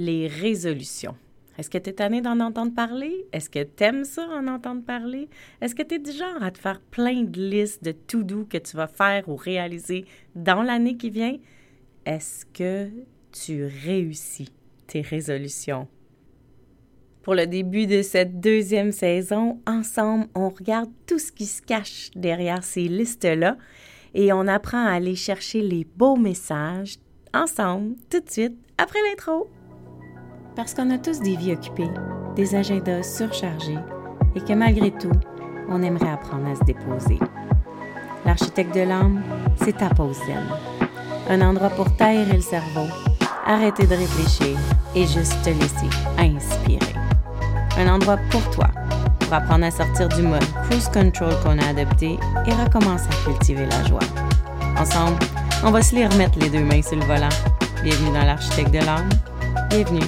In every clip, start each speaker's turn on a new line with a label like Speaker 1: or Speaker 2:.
Speaker 1: les résolutions. Est-ce que tu es tanné d'en entendre parler? Est-ce que tu aimes ça en entendre parler? Est-ce que tu es du genre à te faire plein de listes de tout doux que tu vas faire ou réaliser dans l'année qui vient? Est-ce que tu réussis tes résolutions? Pour le début de cette deuxième saison, ensemble, on regarde tout ce qui se cache derrière ces listes-là et on apprend à aller chercher les beaux messages ensemble tout de suite après l'intro. Parce qu'on a tous des vies occupées, des agendas surchargés et que malgré tout, on aimerait apprendre à se déposer. L'architecte de l'âme, c'est ta pause. Un endroit pour taire le cerveau, arrêter de réfléchir et juste te laisser inspirer. Un endroit pour toi, pour apprendre à sortir du mode cruise control qu'on a adopté et recommencer à cultiver la joie. Ensemble, on va se les remettre les deux mains sur le volant. Bienvenue dans l'architecte de l'âme. Bienvenue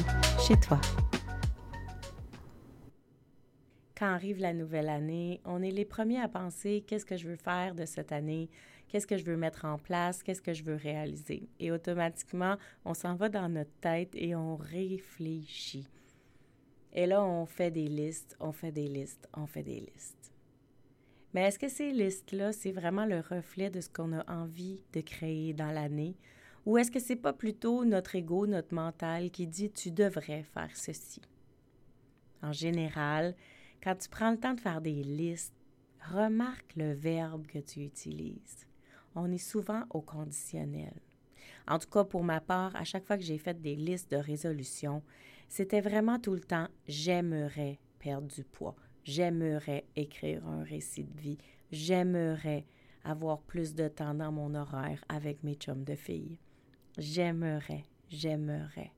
Speaker 1: Quand arrive la nouvelle année, on est les premiers à penser qu'est-ce que je veux faire de cette année, qu'est-ce que je veux mettre en place, qu'est-ce que je veux réaliser. Et automatiquement, on s'en va dans notre tête et on réfléchit. Et là, on fait des listes, on fait des listes, on fait des listes. Mais est-ce que ces listes-là, c'est vraiment le reflet de ce qu'on a envie de créer dans l'année? Ou est-ce que c'est pas plutôt notre ego, notre mental qui dit tu devrais faire ceci? En général, quand tu prends le temps de faire des listes, remarque le verbe que tu utilises. On est souvent au conditionnel. En tout cas, pour ma part, à chaque fois que j'ai fait des listes de résolutions, c'était vraiment tout le temps j'aimerais perdre du poids, j'aimerais écrire un récit de vie, j'aimerais avoir plus de temps dans mon horaire avec mes chums de filles. J'aimerais, j'aimerais.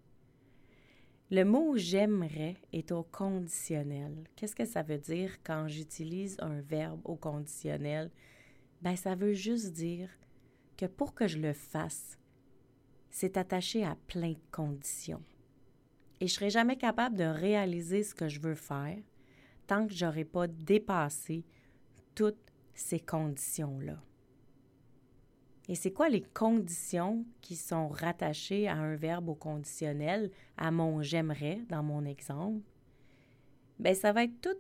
Speaker 1: Le mot j'aimerais est au conditionnel. Qu'est-ce que ça veut dire quand j'utilise un verbe au conditionnel? Ben, ça veut juste dire que pour que je le fasse, c'est attaché à plein de conditions. Et je serai jamais capable de réaliser ce que je veux faire tant que je n'aurai pas dépassé toutes ces conditions-là. Et c'est quoi les conditions qui sont rattachées à un verbe au conditionnel, à mon j'aimerais dans mon exemple? Bien, ça va être tous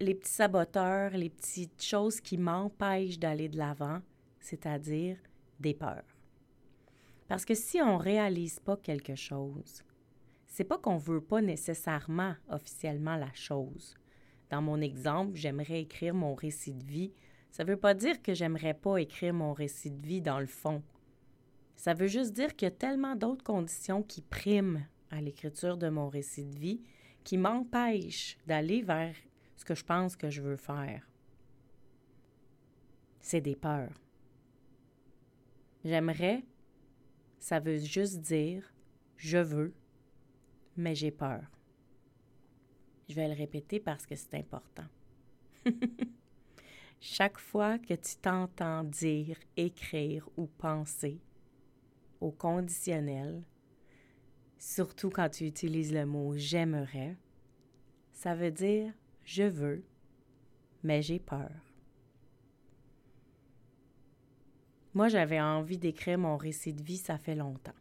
Speaker 1: les petits saboteurs, les petites choses qui m'empêchent d'aller de l'avant, c'est-à-dire des peurs. Parce que si on ne réalise pas quelque chose, c'est pas qu'on veut pas nécessairement officiellement la chose. Dans mon exemple, j'aimerais écrire mon récit de vie ça veut pas dire que j'aimerais pas écrire mon récit de vie dans le fond. Ça veut juste dire qu'il y a tellement d'autres conditions qui priment à l'écriture de mon récit de vie qui m'empêchent d'aller vers ce que je pense que je veux faire. C'est des peurs. J'aimerais, ça veut juste dire je veux, mais j'ai peur. Je vais le répéter parce que c'est important. Chaque fois que tu t'entends dire, écrire ou penser au conditionnel, surtout quand tu utilises le mot j'aimerais, ça veut dire je veux, mais j'ai peur. Moi, j'avais envie d'écrire mon récit de vie, ça fait longtemps.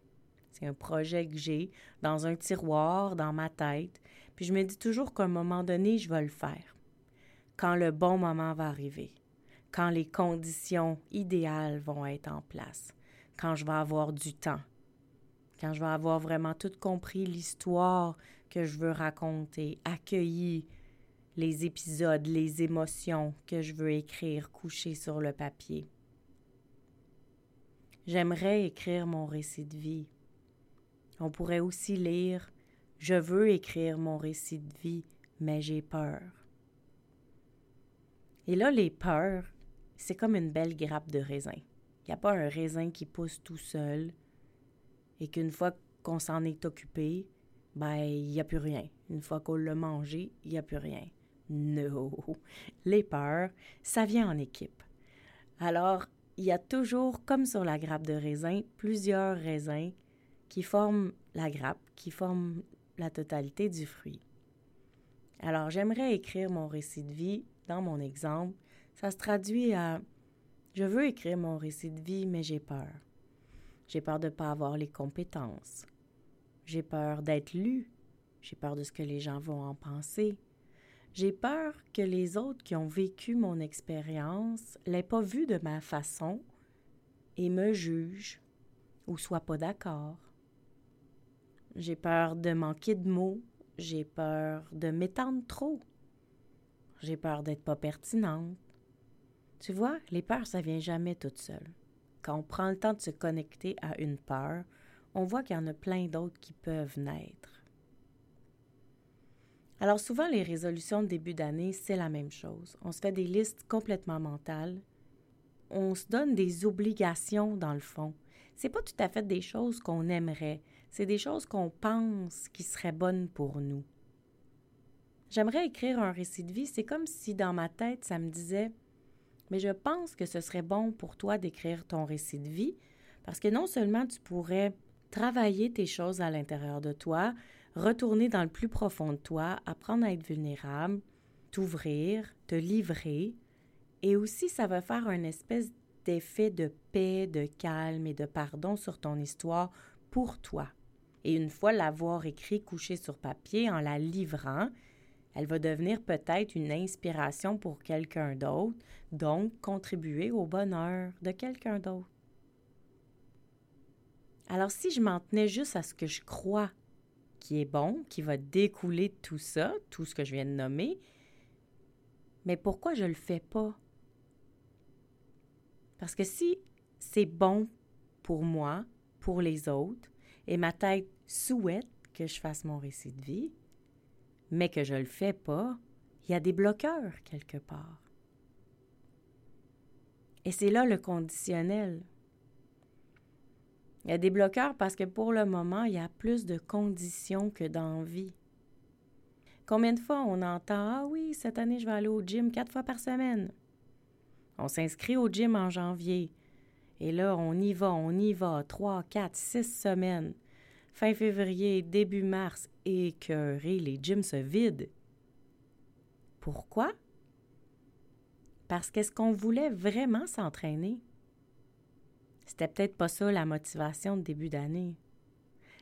Speaker 1: C'est un projet que j'ai dans un tiroir, dans ma tête, puis je me dis toujours qu'à un moment donné, je vais le faire quand le bon moment va arriver, quand les conditions idéales vont être en place, quand je vais avoir du temps, quand je vais avoir vraiment tout compris l'histoire que je veux raconter, accueilli les épisodes, les émotions que je veux écrire couchées sur le papier. J'aimerais écrire mon récit de vie. On pourrait aussi lire Je veux écrire mon récit de vie, mais j'ai peur. Et là, les peurs, c'est comme une belle grappe de raisin. Il n'y a pas un raisin qui pousse tout seul et qu'une fois qu'on s'en est occupé, ben, il n'y a plus rien. Une fois qu'on l'a mangé, il n'y a plus rien. Non. Les peurs, ça vient en équipe. Alors, il y a toujours, comme sur la grappe de raisin, plusieurs raisins qui forment la grappe, qui forment la totalité du fruit. Alors, j'aimerais écrire mon récit de vie dans mon exemple, ça se traduit à je veux écrire mon récit de vie, mais j'ai peur. J'ai peur de ne pas avoir les compétences. J'ai peur d'être lu. J'ai peur de ce que les gens vont en penser. J'ai peur que les autres qui ont vécu mon expérience l'aient pas vue de ma façon et me jugent ou soient pas d'accord. J'ai peur de manquer de mots, j'ai peur de m'étendre trop. J'ai peur d'être pas pertinente. Tu vois, les peurs, ça vient jamais toute seule. Quand on prend le temps de se connecter à une peur, on voit qu'il y en a plein d'autres qui peuvent naître. Alors souvent, les résolutions de début d'année, c'est la même chose. On se fait des listes complètement mentales. On se donne des obligations dans le fond. C'est pas tout à fait des choses qu'on aimerait, c'est des choses qu'on pense qui seraient bonnes pour nous. J'aimerais écrire un récit de vie, c'est comme si dans ma tête, ça me disait Mais je pense que ce serait bon pour toi d'écrire ton récit de vie, parce que non seulement tu pourrais travailler tes choses à l'intérieur de toi, retourner dans le plus profond de toi, apprendre à être vulnérable, t'ouvrir, te livrer, et aussi ça va faire un espèce d'effet de paix, de calme et de pardon sur ton histoire pour toi. Et une fois l'avoir écrit couché sur papier en la livrant, elle va devenir peut-être une inspiration pour quelqu'un d'autre, donc contribuer au bonheur de quelqu'un d'autre. Alors si je m'en tenais juste à ce que je crois qui est bon, qui va découler de tout ça, tout ce que je viens de nommer, mais pourquoi je ne le fais pas? Parce que si c'est bon pour moi, pour les autres, et ma tête souhaite que je fasse mon récit de vie, mais que je ne le fais pas, il y a des bloqueurs quelque part. Et c'est là le conditionnel. Il y a des bloqueurs parce que pour le moment, il y a plus de conditions que d'envie. Combien de fois on entend Ah oui, cette année, je vais aller au gym quatre fois par semaine. On s'inscrit au gym en janvier. Et là, on y va, on y va, trois, quatre, six semaines. Fin février, début mars, écœuré, les gyms se vident. Pourquoi? Parce qu'est-ce qu'on voulait vraiment s'entraîner? C'était peut-être pas ça la motivation de début d'année.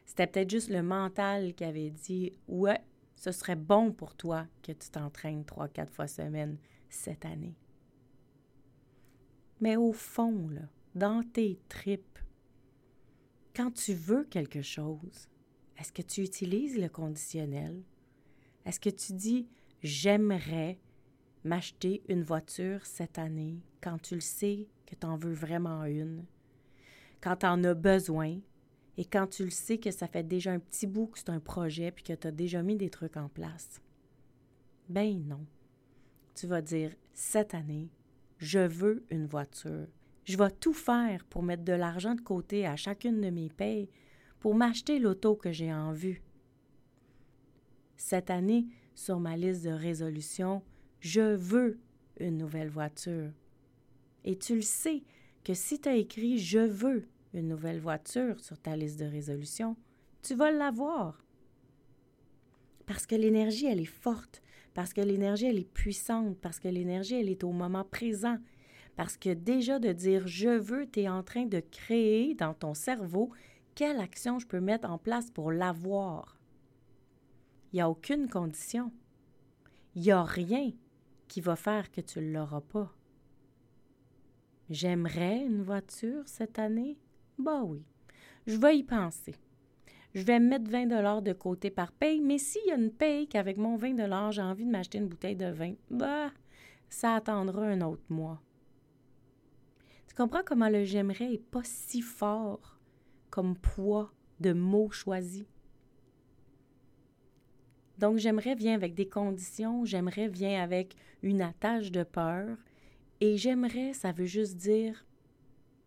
Speaker 1: C'était peut-être juste le mental qui avait dit Ouais, ce serait bon pour toi que tu t'entraînes trois, quatre fois semaine cette année. Mais au fond, là, dans tes tripes, quand tu veux quelque chose, est-ce que tu utilises le conditionnel? Est-ce que tu dis j'aimerais m'acheter une voiture cette année quand tu le sais que tu en veux vraiment une? Quand tu en as besoin et quand tu le sais que ça fait déjà un petit bout que c'est un projet puis que tu as déjà mis des trucs en place? Ben non. Tu vas dire cette année, je veux une voiture. Je vais tout faire pour mettre de l'argent de côté à chacune de mes payes pour m'acheter l'auto que j'ai en vue. Cette année, sur ma liste de résolutions, je veux une nouvelle voiture. Et tu le sais que si tu as écrit Je veux une nouvelle voiture sur ta liste de résolutions, tu vas l'avoir. Parce que l'énergie, elle est forte, parce que l'énergie, elle est puissante, parce que l'énergie, elle est au moment présent. Parce que déjà de dire je veux, tu es en train de créer dans ton cerveau quelle action je peux mettre en place pour l'avoir. Il n'y a aucune condition. Il n'y a rien qui va faire que tu ne l'auras pas. J'aimerais une voiture cette année? Bah oui, je vais y penser. Je vais mettre 20 dollars de côté par paye, mais s'il y a une paye qu'avec mon 20 dollars, j'ai envie de m'acheter une bouteille de vin, bah, ça attendra un autre mois. Comprends comment le j'aimerais est pas si fort comme poids de mots choisis. Donc, j'aimerais vient avec des conditions, j'aimerais vient avec une attache de peur, et j'aimerais, ça veut juste dire,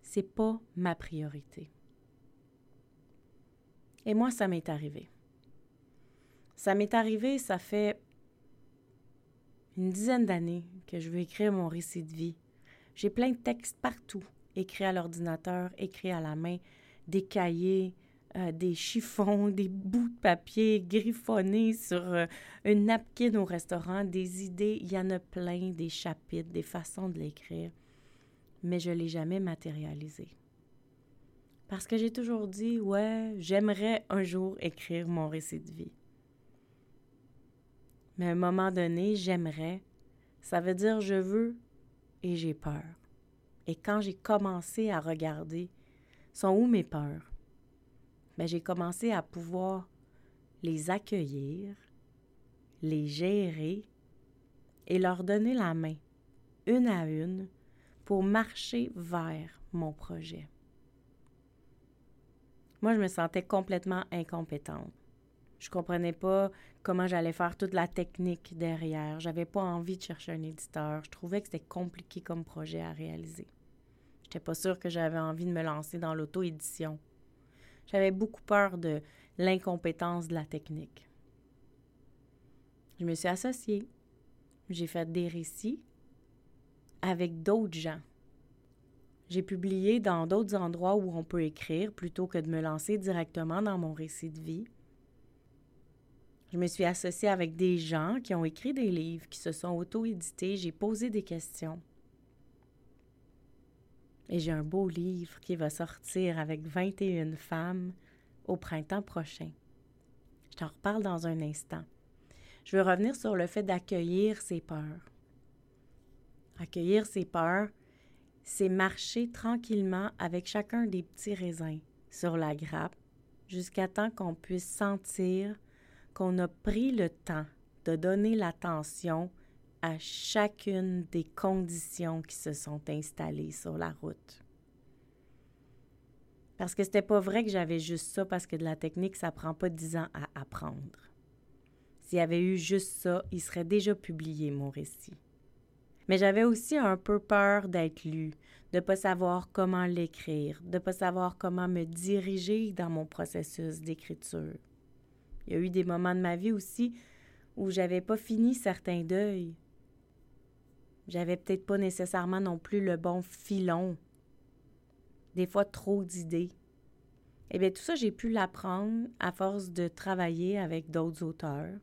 Speaker 1: c'est pas ma priorité. Et moi, ça m'est arrivé. Ça m'est arrivé, ça fait une dizaine d'années que je veux écrire mon récit de vie. J'ai plein de textes partout, écrits à l'ordinateur, écrits à la main, des cahiers, euh, des chiffons, des bouts de papier griffonnés sur euh, une napkin au restaurant, des idées. Il y en a plein, des chapitres, des façons de l'écrire. Mais je ne l'ai jamais matérialisé. Parce que j'ai toujours dit, ouais, j'aimerais un jour écrire mon récit de vie. Mais à un moment donné, j'aimerais, ça veut dire je veux et j'ai peur. Et quand j'ai commencé à regarder, sont où mes peurs? Mais ben, j'ai commencé à pouvoir les accueillir, les gérer et leur donner la main, une à une, pour marcher vers mon projet. Moi, je me sentais complètement incompétente. Je comprenais pas comment j'allais faire toute la technique derrière. J'avais pas envie de chercher un éditeur. Je trouvais que c'était compliqué comme projet à réaliser. J'étais pas sûre que j'avais envie de me lancer dans l'auto-édition. J'avais beaucoup peur de l'incompétence de la technique. Je me suis associée. J'ai fait des récits avec d'autres gens j'ai publié dans d'autres endroits où on peut écrire plutôt que de me lancer directement dans mon récit de vie. Je me suis associée avec des gens qui ont écrit des livres, qui se sont auto-édités. J'ai posé des questions. Et j'ai un beau livre qui va sortir avec 21 femmes au printemps prochain. Je t'en reparle dans un instant. Je veux revenir sur le fait d'accueillir ses peurs. Accueillir ses peurs, c'est marcher tranquillement avec chacun des petits raisins sur la grappe jusqu'à temps qu'on puisse sentir qu'on a pris le temps de donner l'attention à chacune des conditions qui se sont installées sur la route. Parce que c'était pas vrai que j'avais juste ça parce que de la technique, ça prend pas dix ans à apprendre. S'il y avait eu juste ça, il serait déjà publié mon récit. Mais j'avais aussi un peu peur d'être lu, de ne pas savoir comment l'écrire, de ne pas savoir comment me diriger dans mon processus d'écriture. Il y a eu des moments de ma vie aussi où j'avais pas fini certains deuils. J'avais peut-être pas nécessairement non plus le bon filon. Des fois trop d'idées. Eh bien, tout ça, j'ai pu l'apprendre à force de travailler avec d'autres auteurs,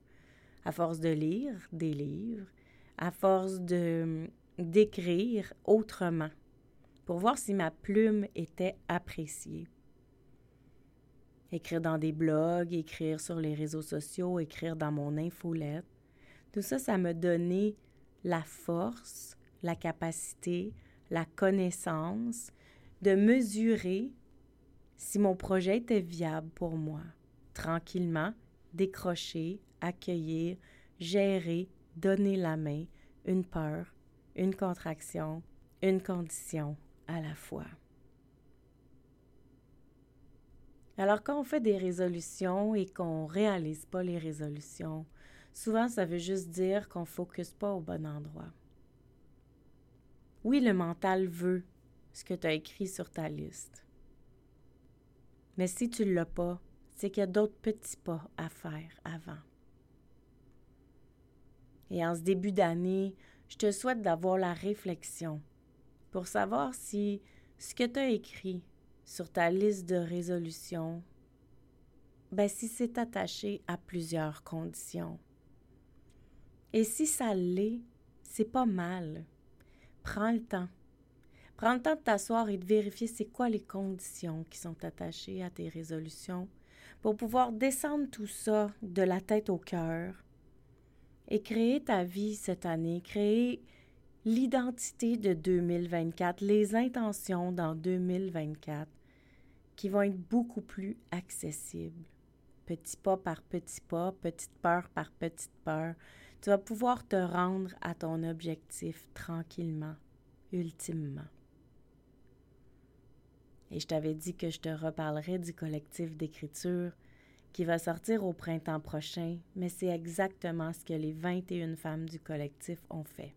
Speaker 1: à force de lire des livres, à force de d'écrire autrement pour voir si ma plume était appréciée. Écrire dans des blogs, écrire sur les réseaux sociaux, écrire dans mon infolette. Tout ça, ça m'a donné la force, la capacité, la connaissance de mesurer si mon projet était viable pour moi. Tranquillement, décrocher, accueillir, gérer, donner la main, une peur, une contraction, une condition à la fois. Alors quand on fait des résolutions et qu'on réalise pas les résolutions, souvent ça veut juste dire qu'on ne focus pas au bon endroit. Oui, le mental veut ce que tu as écrit sur ta liste. Mais si tu ne l'as pas, c'est qu'il y a d'autres petits pas à faire avant. Et en ce début d'année, je te souhaite d'avoir la réflexion pour savoir si ce que tu as écrit sur ta liste de résolutions, ben si c'est attaché à plusieurs conditions. Et si ça l'est, c'est pas mal. Prends le temps. Prends le temps de t'asseoir et de vérifier c'est quoi les conditions qui sont attachées à tes résolutions pour pouvoir descendre tout ça de la tête au cœur et créer ta vie cette année, créer l'identité de 2024, les intentions dans 2024 qui vont être beaucoup plus accessibles. Petit pas par petit pas, petite peur par petite peur, tu vas pouvoir te rendre à ton objectif tranquillement, ultimement. Et je t'avais dit que je te reparlerai du collectif d'écriture qui va sortir au printemps prochain, mais c'est exactement ce que les 21 femmes du collectif ont fait.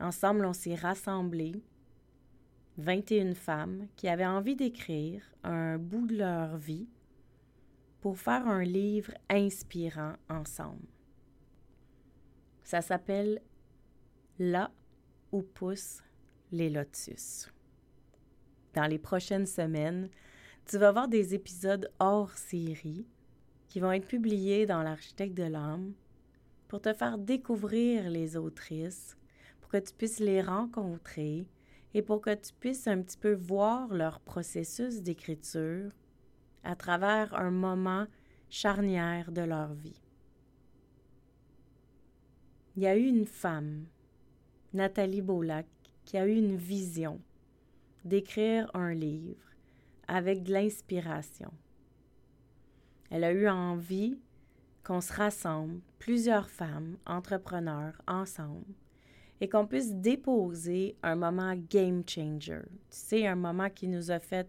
Speaker 1: Ensemble, on s'est rassemblés, 21 femmes qui avaient envie d'écrire un bout de leur vie pour faire un livre inspirant ensemble. Ça s'appelle Là où poussent les lotus. Dans les prochaines semaines, tu vas voir des épisodes hors série qui vont être publiés dans l'Architecte de l'âme pour te faire découvrir les autrices, pour que tu puisses les rencontrer et pour que tu puisses un petit peu voir leur processus d'écriture à travers un moment charnière de leur vie. Il y a eu une femme, Nathalie Beaulac, qui a eu une vision d'écrire un livre avec de l'inspiration. Elle a eu envie qu'on se rassemble, plusieurs femmes, entrepreneurs, ensemble, et qu'on puisse déposer un moment game changer. Sais, un moment qui nous a fait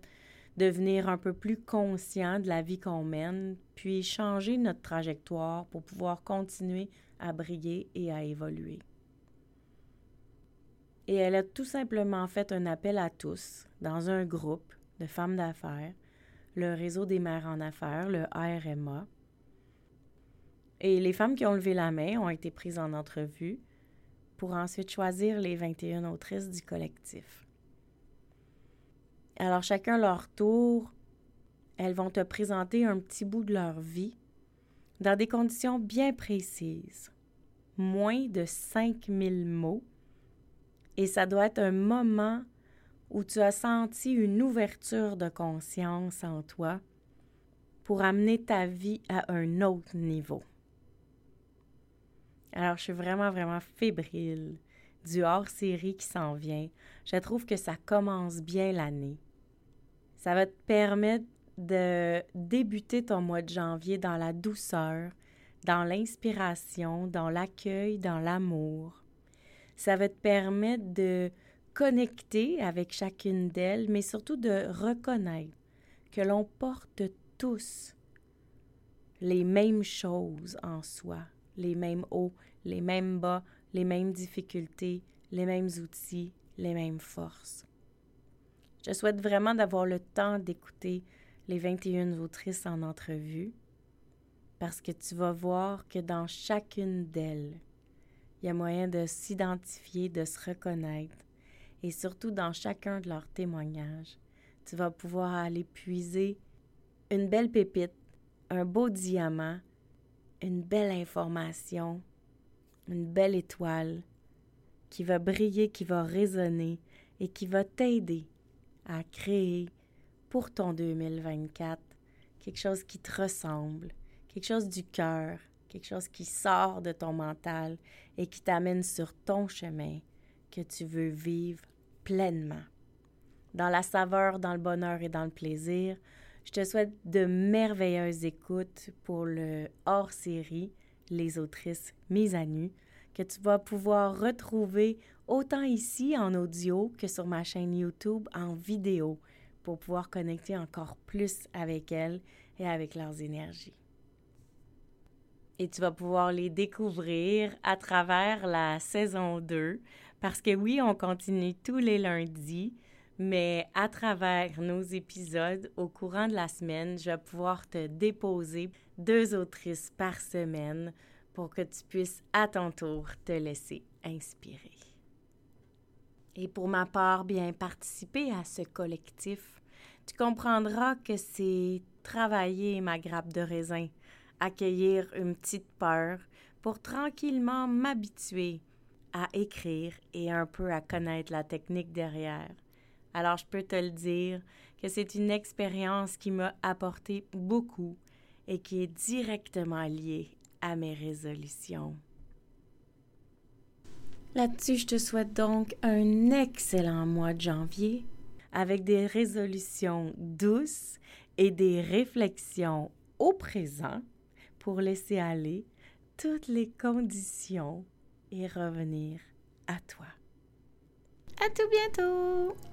Speaker 1: devenir un peu plus conscients de la vie qu'on mène, puis changer notre trajectoire pour pouvoir continuer à briller et à évoluer. Et elle a tout simplement fait un appel à tous dans un groupe de femmes d'affaires, le réseau des mères en affaires, le ARMA. Et les femmes qui ont levé la main ont été prises en entrevue pour ensuite choisir les 21 autrices du collectif. Alors chacun leur tour, elles vont te présenter un petit bout de leur vie dans des conditions bien précises, moins de 5000 mots, et ça doit être un moment où tu as senti une ouverture de conscience en toi pour amener ta vie à un autre niveau. Alors, je suis vraiment, vraiment fébrile du hors-série qui s'en vient. Je trouve que ça commence bien l'année. Ça va te permettre de débuter ton mois de janvier dans la douceur, dans l'inspiration, dans l'accueil, dans l'amour. Ça va te permettre de connecter avec chacune d'elles, mais surtout de reconnaître que l'on porte tous les mêmes choses en soi, les mêmes hauts, les mêmes bas, les mêmes difficultés, les mêmes outils, les mêmes forces. Je souhaite vraiment d'avoir le temps d'écouter les 21 autrices en entrevue parce que tu vas voir que dans chacune d'elles, il y a moyen de s'identifier, de se reconnaître et surtout dans chacun de leurs témoignages, tu vas pouvoir aller puiser une belle pépite, un beau diamant, une belle information, une belle étoile qui va briller, qui va résonner et qui va t'aider à créer pour ton 2024 quelque chose qui te ressemble, quelque chose du cœur, quelque chose qui sort de ton mental et qui t'amène sur ton chemin que tu veux vivre pleinement. Dans la saveur, dans le bonheur et dans le plaisir, je te souhaite de merveilleuses écoutes pour le hors-série Les autrices mises à nu, que tu vas pouvoir retrouver autant ici en audio que sur ma chaîne YouTube en vidéo pour pouvoir connecter encore plus avec elles et avec leurs énergies. Et tu vas pouvoir les découvrir à travers la saison 2 parce que oui, on continue tous les lundis, mais à travers nos épisodes, au courant de la semaine, je vais pouvoir te déposer deux autrices par semaine pour que tu puisses à ton tour te laisser inspirer. Et pour ma part, bien participer à ce collectif, tu comprendras que c'est travailler ma grappe de raisin, accueillir une petite peur pour tranquillement m'habituer à écrire et un peu à connaître la technique derrière. Alors je peux te le dire que c'est une expérience qui m'a apporté beaucoup et qui est directement liée à mes résolutions. Là-dessus, je te souhaite donc un excellent mois de janvier avec des résolutions douces et des réflexions au présent pour laisser aller toutes les conditions et revenir à toi. À tout bientôt!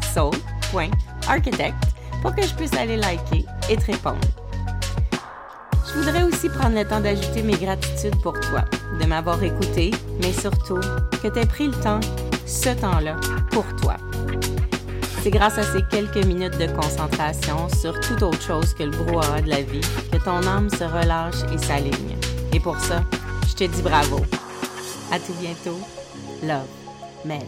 Speaker 1: melcy.soul.architect pour que je puisse aller liker et te répondre. Je voudrais aussi prendre le temps d'ajouter mes gratitudes pour toi, de m'avoir écouté, mais surtout que tu aies pris le temps ce temps-là pour toi. C'est grâce à ces quelques minutes de concentration sur toute autre chose que le brouhaha de la vie que ton âme se relâche et s'aligne. Et pour ça, je te dis bravo. À tout bientôt. Love, Mel.